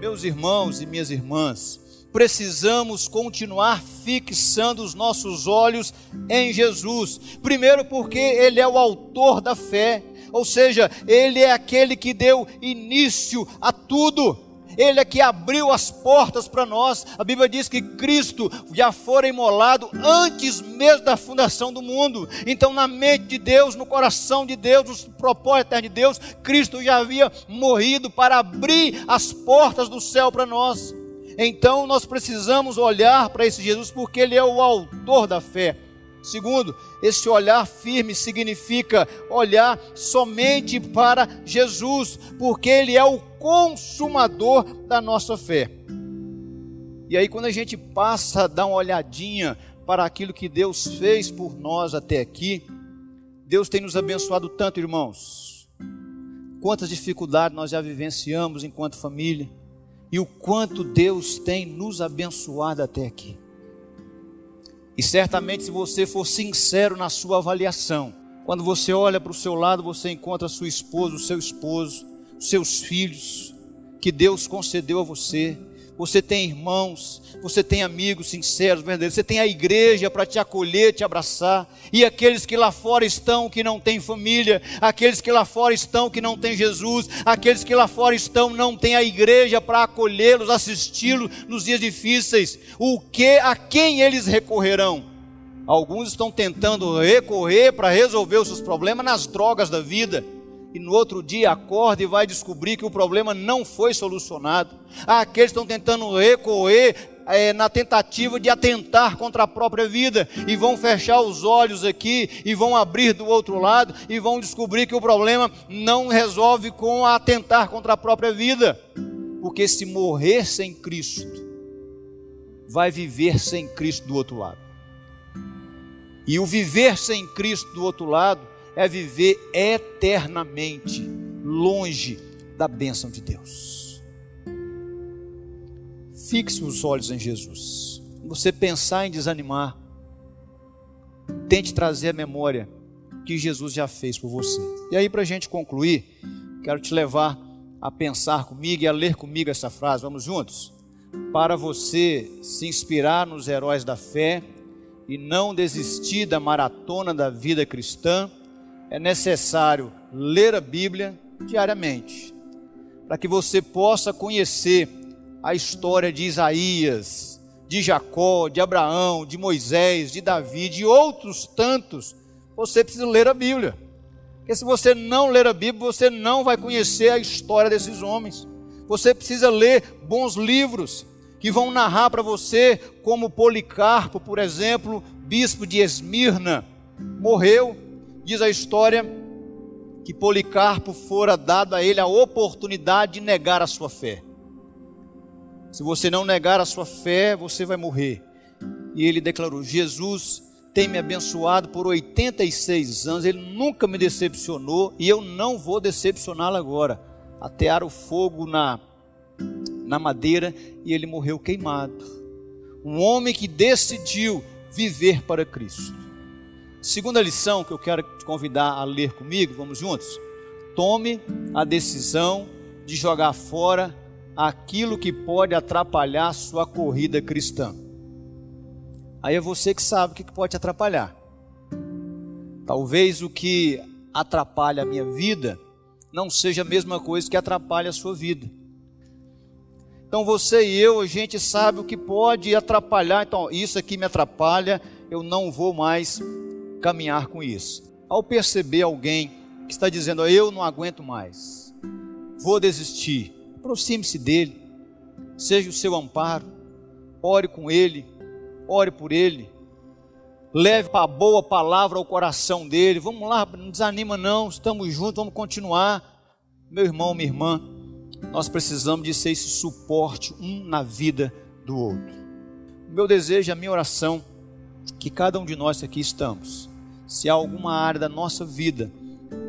meus irmãos e minhas irmãs, precisamos continuar fixando os nossos olhos em Jesus. Primeiro, porque Ele é o autor da fé, ou seja, Ele é aquele que deu início a tudo. Ele é que abriu as portas para nós. A Bíblia diz que Cristo já fora imolado antes mesmo da fundação do mundo. Então, na mente de Deus, no coração de Deus, no propósito de Deus, Cristo já havia morrido para abrir as portas do céu para nós. Então nós precisamos olhar para esse Jesus porque ele é o autor da fé. Segundo, esse olhar firme significa olhar somente para Jesus, porque ele é o consumador da nossa fé. E aí quando a gente passa a dar uma olhadinha para aquilo que Deus fez por nós até aqui, Deus tem nos abençoado tanto, irmãos. Quantas dificuldades nós já vivenciamos enquanto família e o quanto Deus tem nos abençoado até aqui. E certamente, se você for sincero na sua avaliação, quando você olha para o seu lado, você encontra a sua esposa, o seu esposo, seus filhos, que Deus concedeu a você, você tem irmãos, você tem amigos sinceros, verdadeiros, você tem a igreja para te acolher, te abraçar, e aqueles que lá fora estão que não têm família, aqueles que lá fora estão que não têm Jesus, aqueles que lá fora estão não têm a igreja para acolhê-los, assisti-los nos dias difíceis. O que a quem eles recorrerão? Alguns estão tentando recorrer para resolver os seus problemas nas drogas da vida e no outro dia acorda e vai descobrir que o problema não foi solucionado. Há aqueles que estão tentando recorrer é, na tentativa de atentar contra a própria vida e vão fechar os olhos aqui e vão abrir do outro lado e vão descobrir que o problema não resolve com atentar contra a própria vida. Porque se morrer sem Cristo, vai viver sem Cristo do outro lado. E o viver sem Cristo do outro lado é viver eternamente longe da bênção de Deus. Fixe os olhos em Jesus. Você pensar em desanimar, tente trazer a memória que Jesus já fez por você. E aí, para a gente concluir, quero te levar a pensar comigo e a ler comigo essa frase. Vamos juntos? Para você se inspirar nos heróis da fé e não desistir da maratona da vida cristã, é necessário ler a Bíblia diariamente, para que você possa conhecer a história de Isaías, de Jacó, de Abraão, de Moisés, de Davi, de outros tantos. Você precisa ler a Bíblia. Porque se você não ler a Bíblia, você não vai conhecer a história desses homens. Você precisa ler bons livros que vão narrar para você como Policarpo, por exemplo, bispo de Esmirna, morreu Diz a história que Policarpo fora dado a ele a oportunidade de negar a sua fé. Se você não negar a sua fé, você vai morrer. E ele declarou: Jesus tem me abençoado por 86 anos, ele nunca me decepcionou e eu não vou decepcioná-lo agora. Atear o fogo na, na madeira e ele morreu queimado. Um homem que decidiu viver para Cristo. Segunda lição que eu quero te convidar a ler comigo, vamos juntos? Tome a decisão de jogar fora aquilo que pode atrapalhar sua corrida cristã. Aí é você que sabe o que pode atrapalhar. Talvez o que atrapalha a minha vida não seja a mesma coisa que atrapalha a sua vida. Então você e eu, a gente sabe o que pode atrapalhar. Então, isso aqui me atrapalha, eu não vou mais caminhar com isso. Ao perceber alguém que está dizendo, eu não aguento mais, vou desistir, aproxime-se dele, seja o seu amparo, ore com ele, ore por ele, leve a boa palavra ao coração dele. Vamos lá, não desanima não, estamos juntos, vamos continuar. Meu irmão, minha irmã, nós precisamos de ser esse suporte um na vida do outro. Meu desejo, a minha oração, que cada um de nós aqui estamos, se há alguma área da nossa vida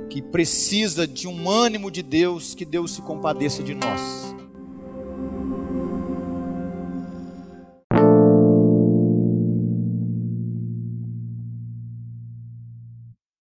que precisa de um ânimo de Deus, que Deus se compadeça de nós.